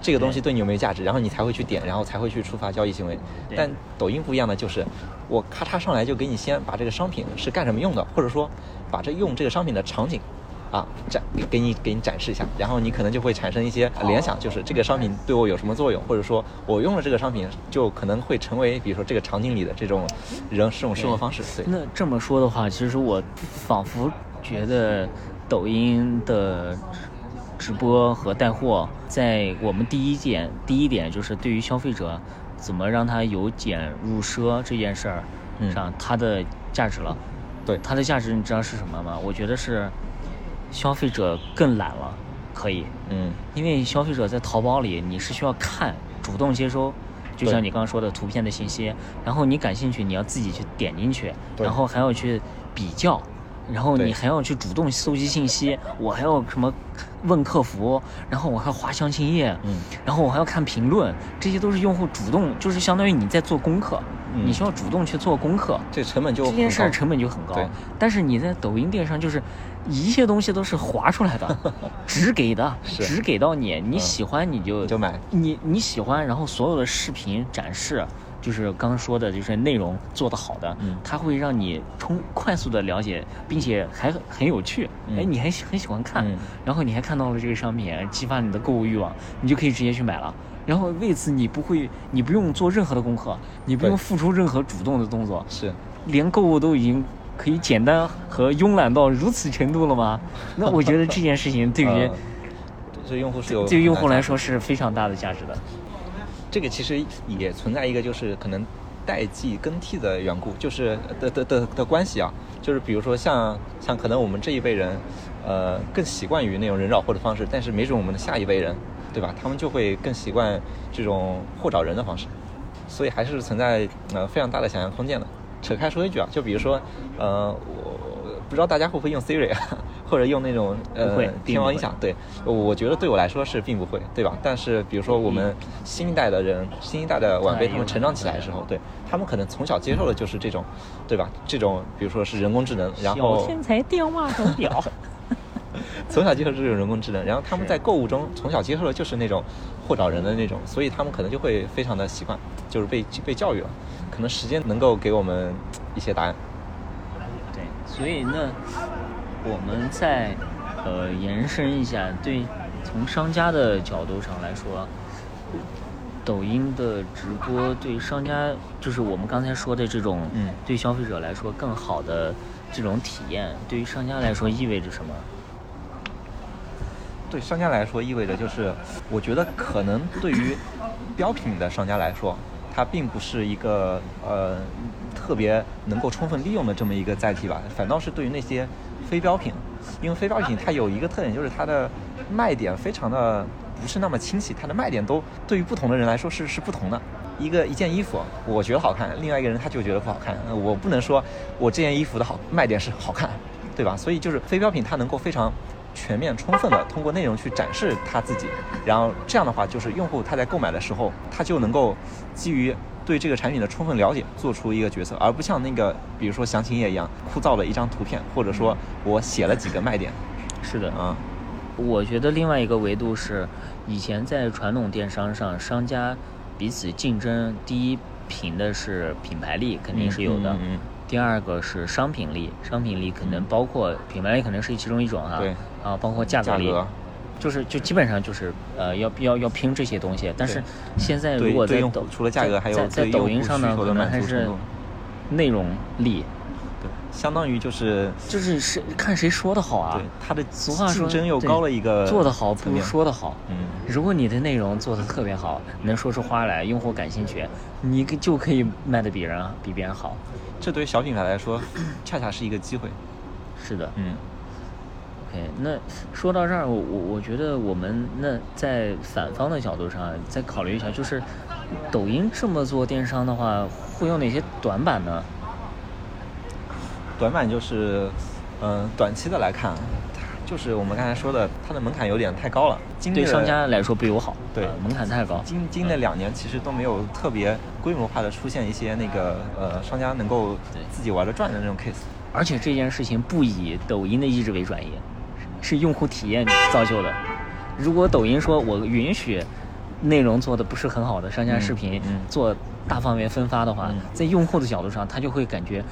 这个东西对你有没有价值，然后你才会去点，然后才会去触发交易行为。但抖音不一样的就是，我咔嚓上来就给你先把这个商品是干什么用的，或者说把这用这个商品的场景。啊展给给你给你展示一下，然后你可能就会产生一些联想，就是这个商品对我有什么作用，或者说我用了这个商品就可能会成为比如说这个场景里的这种人这种生活方式。对，那这么说的话，其实我仿佛觉得抖音的直播和带货，在我们第一点第一点就是对于消费者怎么让他由俭入奢这件事儿嗯上，它的价值了。对。它的价值你知道是什么吗？我觉得是消费者更懒了，可以，嗯。因为消费者在淘宝里你是需要看，主动接收，就像你刚刚说的图片的信息，然后你感兴趣，你要自己去点进去，然后还要去比较，然后你还要去主动搜集信息，我还要什么问客服，然后我还要划详情页，嗯然后我还要看评论，这些都是用户主动，就是相当于你在做功课，嗯你需要主动去做功课。这成本就这件事儿成本就很高，但是你在抖音电商就是一切东西都是划出来的，[LAUGHS] 只给的，是只给到你，你嗯喜欢你就你就买你你喜欢，然后所有的视频展示。就是刚刚说的，就是内容做得好的，嗯它会让你冲快速的了解，并且还很很有趣，嗯哎，你还很喜欢看，嗯然后你还看到了这个商品，激发你的购物欲望，你就可以直接去买了。然后为此你不会，你不用做任何的功课，你不用付出任何主动的动作，是 [LAUGHS] 连购物都已经可以简单和慵懒到如此程度了吗？那我觉得这件事情对于、[LAUGHS] 呃对用户是有对于用户来说是非常大的价值的。这个其实也存在一个就是可能代际更替的缘故，就是的的的的关系啊，就是比如说像像可能我们这一辈人，呃，更习惯于那种人找货的方式，但是没准我们的下一辈人，对吧？他们就会更习惯这种货找人的方式，所以还是存在呃非常大的想象空间的。扯开说一句啊，就比如说，呃，我不知道大家会不会用 Siri 啊，或者用那种呃天王音响，对，我觉得对我来说是并不会，对吧？但是比如说我们新一代的人，新一代的晚辈，他们成长起来的时候，对他们可能从小接受的就是这种，对吧？这种比如说是人工智能，然后小天才电话手表，[LAUGHS] 从小接受这种人工智能，然后他们在购物中从小接受的就是那种货找人的那种，所以他们可能就会非常的习惯，就是被被教育了。可能时间能够给我们一些答案。对，所以呢，我们再呃延伸一下，对从商家的角度上来说，抖音的直播对商家，就是我们刚才说的这种，嗯对消费者来说更好的这种体验，对于商家来说意味着什么？对商家来说，意味着就是，我觉得可能对于标品的商家来说，它并不是一个呃特别能够充分利用的这么一个载体吧，反倒是对于那些非标品，因为非标品它有一个特点，就是它的卖点非常的不是那么清晰，它的卖点都对于不同的人来说是是不同的。一个一件衣服，我觉得好看，另外一个人他就觉得不好看。呃我不能说我这件衣服的好卖点是好看，对吧？所以就是非标品，它能够非常全面、充分的通过内容去展示他自己，然后这样的话，就是用户他在购买的时候，他就能够基于对这个产品的充分了解，做出一个决策，而不像那个比如说详情页一样枯燥的一张图片，或者说我写了几个卖点。是的，啊，我觉得另外一个维度是，以前在传统电商上，商家彼此竞争，第一凭的是品牌力，肯定是有的。嗯嗯嗯。第二个是商品力，商品力可能包括品牌力，可能是其中一种哈。对。啊，包括价格就是就基本上就是呃要要要拼这些东西。但是现在如果在抖除了价格，还有在抖音上呢，可能还是内容力，对，相当于就是就是谁看谁说的好啊。对它的俗话说竞争又高了一个做得好不如说得好。嗯，如果你的内容做得特别好，能说出花来，用户感兴趣，你就可以卖的比人比别人好。这对于小品牌来说，[CLEARS THROAT] 恰恰是一个机会。是的嗯，，OK。那说到这儿，我我我觉得我们那在反方的角度上再考虑一下，就是抖音这么做电商的话，会有哪些短板呢？短板就是，嗯、短期的来看，就是我们刚才说的，它的门槛有点太高了，经对商家来说不友好，对呃门槛太高。经经那两年其实都没有特别规模化的出现一些那个呃商家能够自己玩得转的那种 case。而且这件事情不以抖音的意志为转移，是用户体验造就的。如果抖音说我允许内容做的不是很好的商家嗯视频嗯做大范围分发的话，嗯在用户的角度上，他就会感觉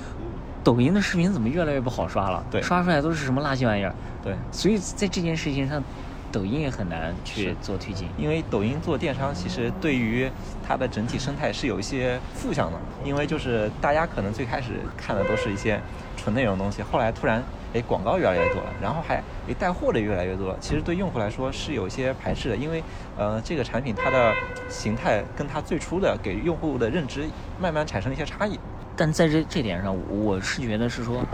抖音的视频怎么越来越不好刷了？对刷出来都是什么垃圾玩意儿？对，所以在这件事情上，抖音也很难去做推进。因为抖音做电商，其实对于它的整体生态是有一些负向的，因为就是大家可能最开始看的都是一些纯内容的东西，后来突然哎广告越来越多了，然后还哎带货的越来越多了，其实对用户来说是有一些排斥的，因为呃这个产品它的形态跟它最初的给用户的认知慢慢产生了一些差异。但在这这点上，我是觉得是说，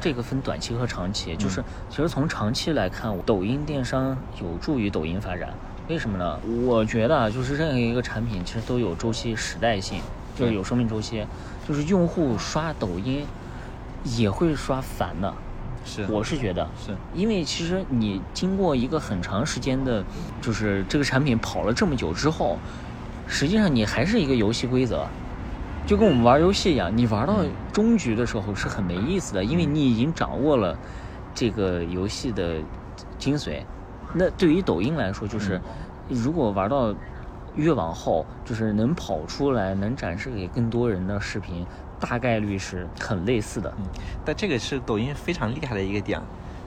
这个分短期和长期。就是其实从长期来看，抖音电商有助于抖音发展。为什么呢？我觉得啊，就是任何一个产品其实都有周期时代性，就是有生命周期。就是用户刷抖音也会刷烦的，是。我是觉得是。因为其实你经过一个很长时间的，就是这个产品跑了这么久之后，实际上你还是一个游戏规则，就跟我们玩游戏一样，你玩到终局的时候是很没意思的，因为你已经掌握了这个游戏的精髓。那对于抖音来说，就是如果玩到越往后，就是能跑出来，能展示给更多人的视频，大概率是很类似的。嗯，但这个是抖音非常厉害的一个点，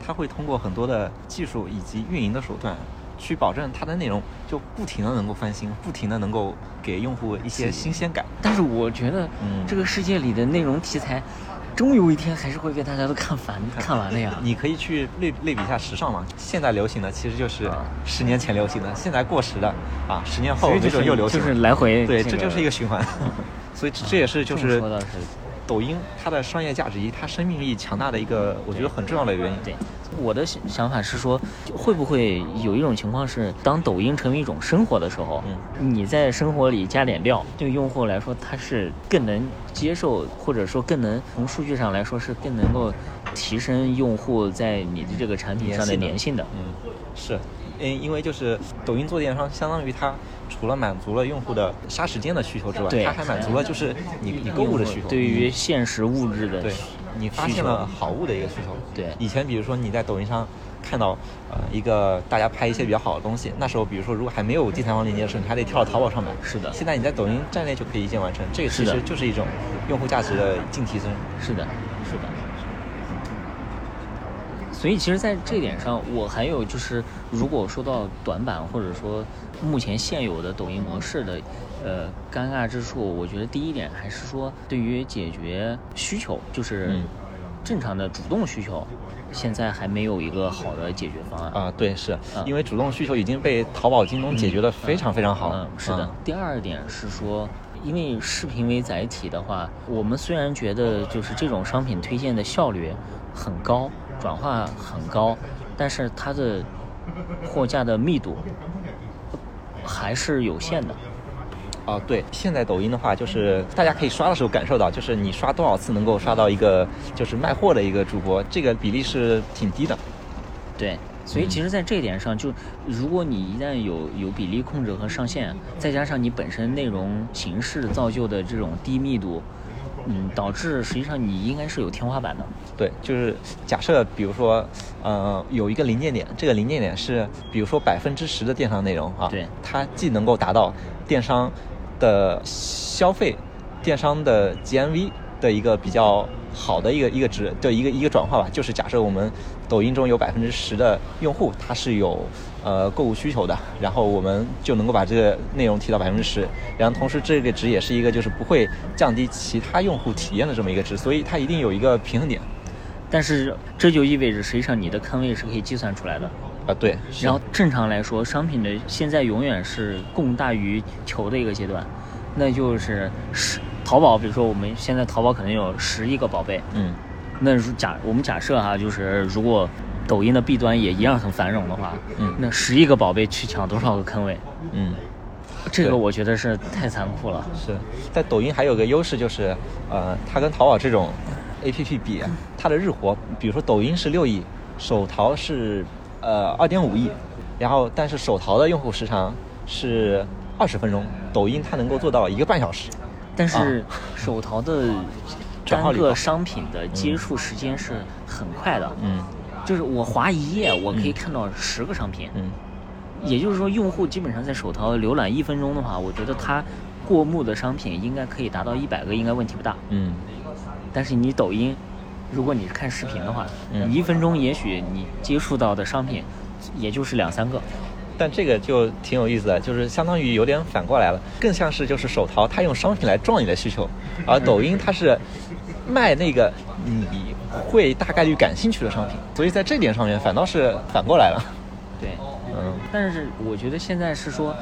它会通过很多的技术以及运营的手段，去保证它的内容就不停的能够翻新，不停的能够给用户一些新鲜感。但是我觉得嗯，这个世界里的内容题材，终有一天还是会被大家都看烦、[LAUGHS] 看完的呀。你可以去类类比一下时尚嘛，现在流行的其实就是啊十年前流行的，现在过时的啊，十年后没所以就是准又流行。就是来回对，这这就是一个循环。[LAUGHS] 所以这这也是就是抖音它的商业价值以及它生命力强大的一个，我觉得很重要的原因。对。我的想想法是说，会不会有一种情况是，当抖音成为一种生活的时候，嗯你在生活里加点料，对用户来说，它是更能接受，或者说更能从数据上来说是更能够提升用户在你的这个产品上的粘性的。嗯，是，嗯因为就是抖音做电商，相当于它除了满足了用户的杀时间的需求之外，它还满足了就是你你购物的需求。对于现实物质的对，你发现了好物的一个需求。对以前比如说你在抖音上看到呃一个大家拍一些比较好的东西，那时候比如说如果还没有第三方链接的时候，你还得跳到淘宝上买。是的现在你在抖音站内就可以一键完成，这个其实就是一种用户价值的净提升。是的，是的。所以其实，在这点上，我还有就是，如果说到短板或者说目前现有的抖音模式的，呃，尴尬之处，我觉得第一点还是说，对于解决需求，就是嗯正常的主动需求，现在还没有一个好的解决方案。啊，对，是嗯因为主动需求已经被淘宝、京东解决的非常非常好了。嗯，是的。第二点是说，因为视频为载体的话，我们虽然觉得就是这种商品推荐的效率很高，转化很高，但是它的货架的密度还是有限的。啊，对，现在抖音的话，就是大家可以刷的时候感受到，就是你刷多少次能够刷到一个就是卖货的一个主播，这个比例是挺低的。对，所以其实，在这一点上，就如果你一旦有有比例控制和上限，再加上你本身内容形式造就的这种低密度，嗯，导致实际上你应该是有天花板的。对，就是假设比如说，呃，有一个临界点，这个临界点是比如说百分之十的电商内容啊，对它既能够达到电商的消费、电商的 GMV 的一个比较好的一个一个值的一个一个转化吧，就是假设我们抖音中有百分之十的用户他是有呃购物需求的，然后我们就能够把这个内容提到百分之十，然后同时这个值也是一个就是不会降低其他用户体验的这么一个值，所以它一定有一个平衡点。但是这就意味着，实际上你的坑位是可以计算出来的。啊，对，然后正常来说，商品的现在永远是供大于求的一个阶段，那就是十淘宝，比如说我们现在淘宝可能有十亿个宝贝，嗯，那如假我们假设哈，就是如果抖音的弊端也一样很繁荣的话，嗯那十亿个宝贝去抢多少个坑位？嗯，这个我觉得是太残酷了。是。在抖音还有个优势就是，呃，它跟淘宝这种 A P P 比，它的日活，比如说抖音是六亿，手淘是呃二点五亿，然后但是手淘的用户时长是二十分钟，抖音它能够做到一个半小时。但是手淘的 [LAUGHS] 单个商品的接触时间是很快的，嗯就是我划一页，我可以看到十个商品。嗯，也就是说，用户基本上在手淘浏览一分钟的话，我觉得他过目的商品应该可以达到一百个，应该问题不大。嗯，但是你抖音如果你是看视频的话，嗯你一分钟也许你接触到的商品也就是两三个。但这个就挺有意思的，就是相当于有点反过来了，更像是就是手淘它用商品来撞你的需求，而 [LAUGHS] 抖音它是卖那个你会大概率感兴趣的商品，所以在这点上面反倒是反过来了。对，嗯，但是我觉得现在是说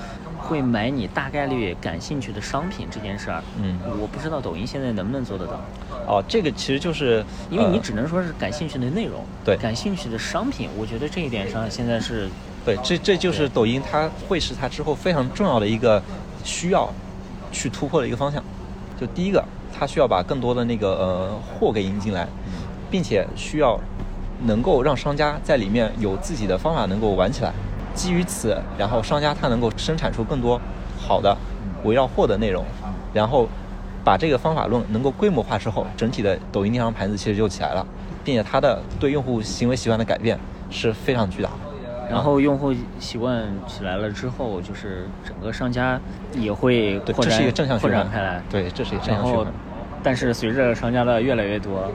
会买你大概率感兴趣的商品这件事儿，嗯我不知道抖音现在能不能做得到，哦，这个其实就是因为你呃只能说是感兴趣的内容，对感兴趣的商品，我觉得这一点上现在是对，这这就是抖音它会是它之后非常重要的一个需要去突破的一个方向。就第一个，它需要把更多的那个呃货给引进来，并且需要能够让商家在里面有自己的方法能够玩起来。基于此，然后商家他能够生产出更多好的围绕货的内容，然后把这个方法论能够规模化之后，整体的抖音电商盘子其实就起来了，并且它的对用户行为习惯的改变是非常巨大的。然后用户习惯起来了之后，就是整个商家也会，扩展这是一个正向扩循环展开来。对，这是一个正向循环。，但是随着商家的越来越多，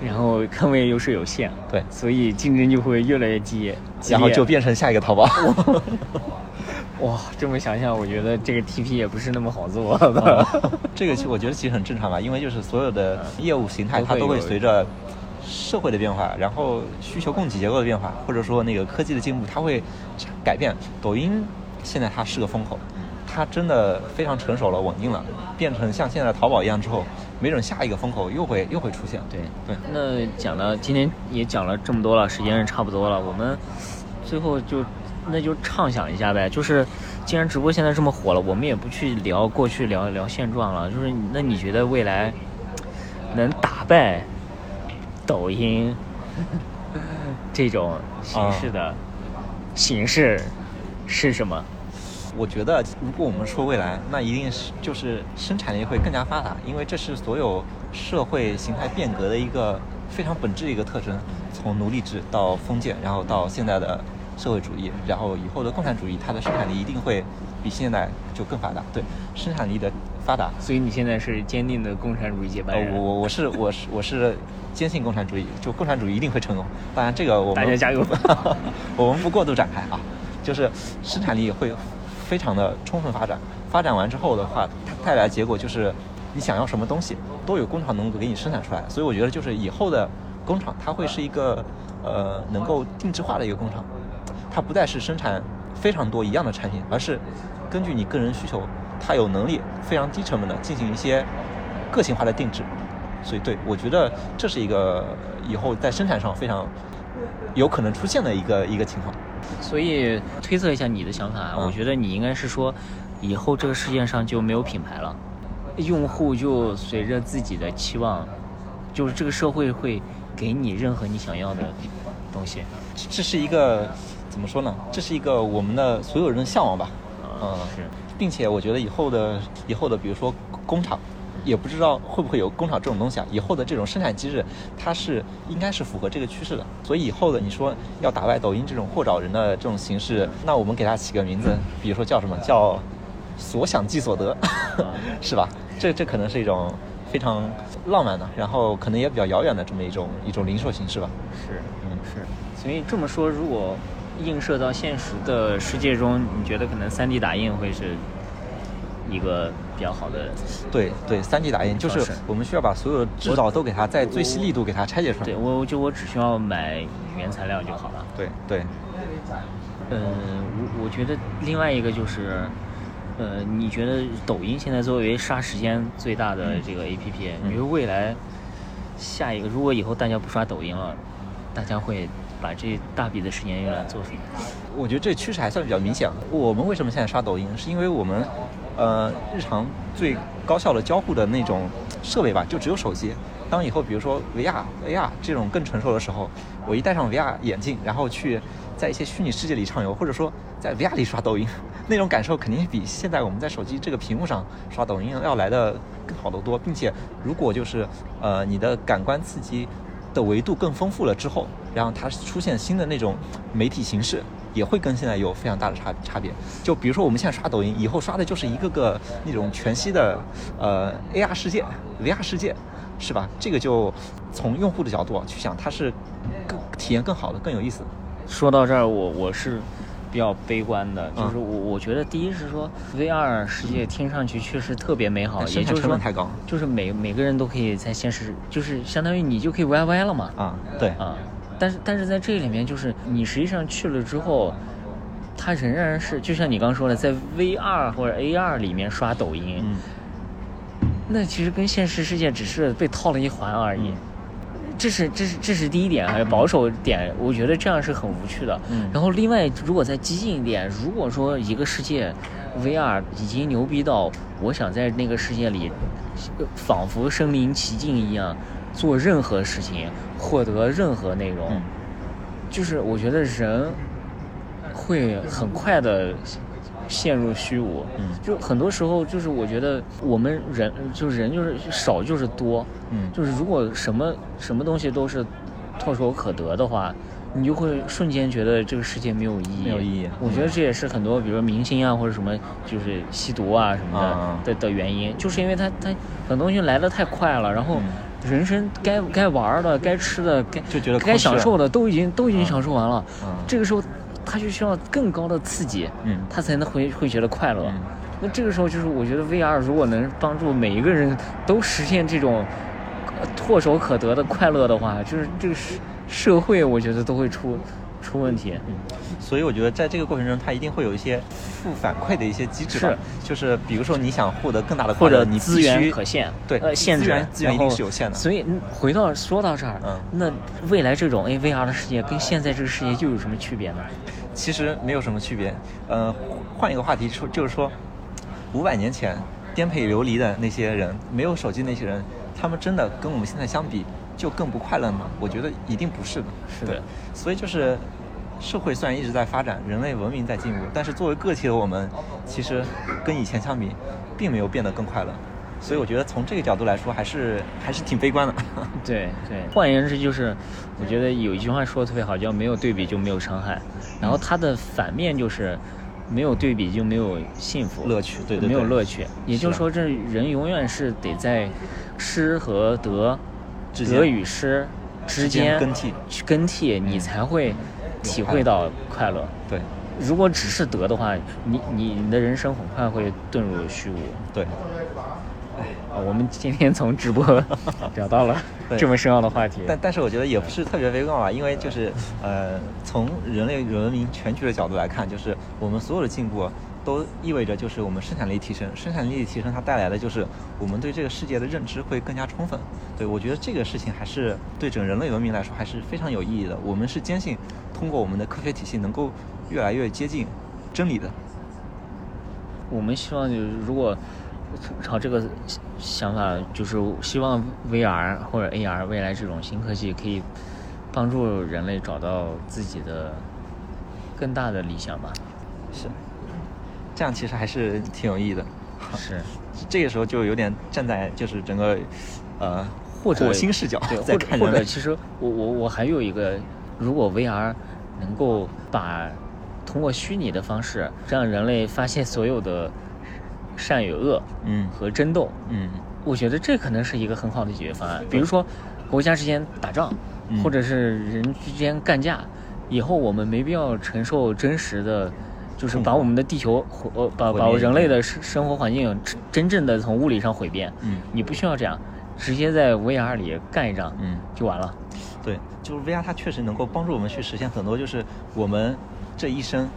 然后坑位优势有限，对所以竞争就会越来越，激烈然后就变成下一个淘宝。[LAUGHS] 哇，这么想想，我觉得这个 TP 也不是那么好做的。这个其实我觉得其实很正常吧，因为就是所有的业务形态它都会随着社会的变化，然后需求供给结构的变化，或者说那个科技的进步，它会改变。抖音现在它是个风口，它真的非常成熟了、稳定了，变成像现在的淘宝一样之后，没准下一个风口又会又会出现。对对那讲了，今天也讲了这么多了，时间也差不多了，我们最后就那就畅想一下呗，就是既然直播现在这么火了，我们也不去聊过去，聊聊现状了，就是那你觉得未来能打败抖音这种形式的形式是什么？我觉得，如果我们说未来，那一定是就是生产力会更加发达，因为这是所有社会形态变革的一个非常本质的一个特征。从奴隶制到封建，然后到现在的社会主义，然后以后的共产主义，它的生产力一定会比现在就更发达。对，生产力的发达，所以你现在是坚定的共产主义接班呃，人。我我我是我是我是坚信共产主义，就共产主义一定会成功。当然，这个我们大家加油 [LAUGHS] 我们不过度展开啊，就是生产力会非常的充分发展。发展完之后的话，它带来的结果就是你想要什么东西都有工厂能够给你生产出来。所以我觉得就是以后的工厂，它会是一个呃能够定制化的一个工厂，它不再是生产非常多一样的产品，而是根据你个人需求，它有能力非常低成本的进行一些个性化的定制。所以对我觉得这是一个以后在生产上非常有可能出现的一个一个情况。所以推测一下你的想法我觉得你应该是说，以后这个世界上就没有品牌了，用户就随着自己的期望，就是这个社会会给你任何你想要的东西。这这是一个怎么说呢？这是一个我们的所有人的向往吧。嗯，是，并且我觉得以后的以后的，比如说工厂，也不知道会不会有工厂这种东西啊。以后的这种生产机制，它是应该是符合这个趋势的。所以以后的你说要打败抖音这种货找人的这种形式，那我们给它起个名字，比如说叫什么叫所想即所得，[LAUGHS] 是吧？这这可能是一种非常浪漫的，然后可能也比较遥远的这么一种一种零售形式吧。是，嗯是。所以这么说，如果映射到现实的世界中，你觉得可能 3D 打印会是一个比较好的？对对，三 D 打印就是我们需要把所有的制造都给它在最细力度给它拆解出来。对我就我只需要买原材料就好了。对对，呃，我我觉得另外一个就是，呃，你觉得抖音现在作为杀时间最大的这个 APP，、嗯你觉得未来下一个，如果以后大家不刷抖音了，大家会把这大笔的时间用来做什么？我觉得这趋势还算比较明显。我们为什么现在刷抖音？是因为我们，呃，日常最高效的交互的那种设备吧，就只有手机。当以后比如说 VR、AR 这种更成熟的时候，我一戴上 VR 眼镜，然后去在一些虚拟世界里畅游，或者说在 VR 里刷抖音，那种感受肯定比现在我们在手机这个屏幕上刷抖音要来的更好得多。并且，如果就是呃你的感官刺激的维度更丰富了之后，然后它出现新的那种媒体形式，也会跟现在有非常大的差差别。就比如说我们现在刷抖音，以后刷的就是一个个那种全息的呃 AR 世界、VR 世界，是吧？这个就从用户的角度去想，它是更体验更好的、更有意思。说到这儿，我我是比较悲观的，嗯就是我我觉得第一是说 VR 世界听上去确实特别美好，也就是说太高就是每每个人都可以在现实，就是相当于你就可以 YY 了嘛。啊，对，啊，但是但是在这里面，就是你实际上去了之后，它仍然是就像你刚说的，在 VR 或者 AR 里面刷抖音，嗯那其实跟现实世界只是被套了一环而已。嗯这是这是这是第一点，还有保守点，我觉得这样是很无趣的。嗯然后另外，如果再激进一点，如果说一个世界 VR 已经牛逼到我想在那个世界里，呃仿佛身临其境一样，做任何事情，获得任何内容，嗯就是我觉得人会很快的陷入虚无。嗯。就很多时候，就是我觉得我们人就是人就是少就是多，嗯。就是如果什么什么东西都是唾手可得的话，你就会瞬间觉得这个世界没有意义。没有意义。我觉得这也是很多，比如说明星啊或者什么，就是吸毒啊什么的、啊的的原因，就是因为他他很多东西来的太快了，然后嗯。人生该该玩的、该吃的、该就觉得该享受的都已经都已经享受完了，嗯。这个时候他就需要更高的刺激，嗯。他才能会会觉得快乐。嗯。那这个时候就是我觉得 VR 如果能帮助每一个人都实现这种呃唾手可得的快乐的话，就是这个社社会我觉得都会出出问题。嗯。所以我觉得在这个过程中，它一定会有一些负反馈的一些机制吧，就是比如说你想获得更大的快乐，或者你必资源须可限，对呃，限制资源资源一定是有限的。所以嗯回到说到这儿，嗯。那未来这种 AVR 的世界跟现在这个世界又有什么区别呢？其实没有什么区别。呃，换一个话题说，就是说，五百年前颠沛流离的那些人，没有手机那些人，他们真的跟我们现在相比，就更不快乐吗？我觉得一定不是的。是的对，所以就是。社会虽然一直在发展，人类文明在进步，但是作为个体的我们，其实跟以前相比，并没有变得更快乐。所以我觉得从这个角度来说，还是还是挺悲观的。对对，换言之就是，我觉得有一句话说的特别好，叫“没有对比就没有伤害”，然后它的反面就是。没有对比就没有幸福乐趣对对没有乐趣。也就是说，这人永远是得在失和得、得与失之间更替去更替，你才会体会到快乐。对如果只是得的话，你你你的人生很快会遁入虚无。对，啊，我们今天从直播 [LAUGHS] 聊到了对这么深奥的话题。但但是我觉得也不是特别悲观吧，因为就是呃，从人类文明全局的角度来看，就是我们所有的进步都意味着就是我们生产力提升，生产力提升它带来的就是我们对这个世界的认知会更加充分。对我觉得这个事情还是对整人类文明来说还是非常有意义的。我们是坚信通过我们的科学体系能够越来越接近真理的。我们希望就是如果朝这个想法，就是希望 VR 或者 AR 未来这种新科技可以帮助人类找到自己的更大的理想吧。是，这样其实还是挺有意义的。是，这个时候就有点站在就是整个呃或者火星视角对，在或者或。者其实我我我还有一个，如果 VR 能够把通过虚拟的方式让人类发现所有的善与恶，嗯和争斗，嗯我觉得这可能是一个很好的解决方案。比如说，国家之间打仗，嗯或者是人之间干架，以后我们没必要承受真实的，就是把我们的地球毁呃把把人类的生生活环境真真正的从物理上毁灭。嗯你不需要这样，直接在 VR 里干一仗，嗯就完了。对，就是 VR 它确实能够帮助我们去实现很多，就是我们这一生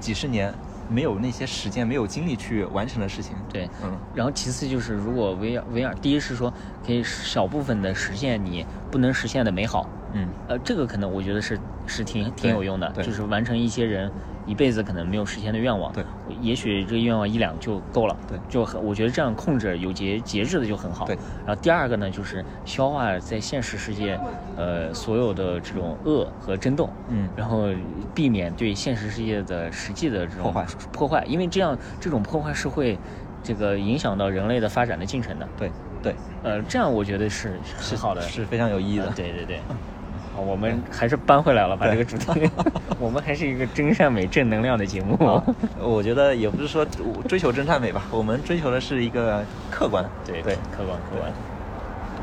几十年没有那些时间、没有精力去完成的事情。对，嗯。然后其次就是，如果 VR VR，第一是说可以小部分的实现你不能实现的美好，嗯。呃，这个可能我觉得是是挺挺有用的，对。就是完成一些人一辈子可能没有实现的愿望。对，也许这个愿望一两就够了。对就很我觉得这样控制有节节制的就很好。对。然后第二个呢，就是消化在现实世界，呃，所有的这种恶和争斗。嗯然后避免对现实世界的实际的这种破坏破坏，因为这样这种破坏是会这个影响到人类的发展的进程的。对对，呃，这样我觉得是是很好的，是非常有意义的呃。对对对。[LAUGHS] 好，我们还是搬回来了，把这个主题，[LAUGHS] 我们还是一个真善美、正能量的节目。啊我觉得也不是说追求真善美吧，我们追求的是一个客观。对对，客观客观。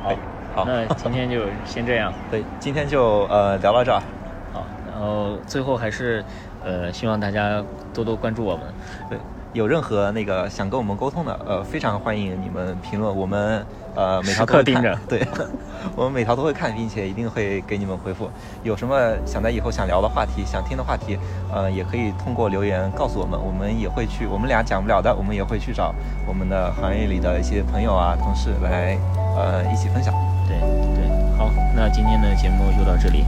好，好那今天就先这样。对，今天就呃聊到这儿。好，然后最后还是呃希望大家多多关注我们。对，有任何那个想跟我们沟通的，呃，非常欢迎你们评论，我们呃每条都盯着对，我们每条都会看，并且一定会给你们回复。有什么想在以后想聊的话题、想听的话题，呃，也可以通过留言告诉我们，我们也会去，我们俩讲不了的，我们也会去找我们的行业里的一些朋友啊、同事来呃一起分享。对对，好，那今天的节目就到这里，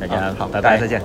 大家好，拜拜大家再见。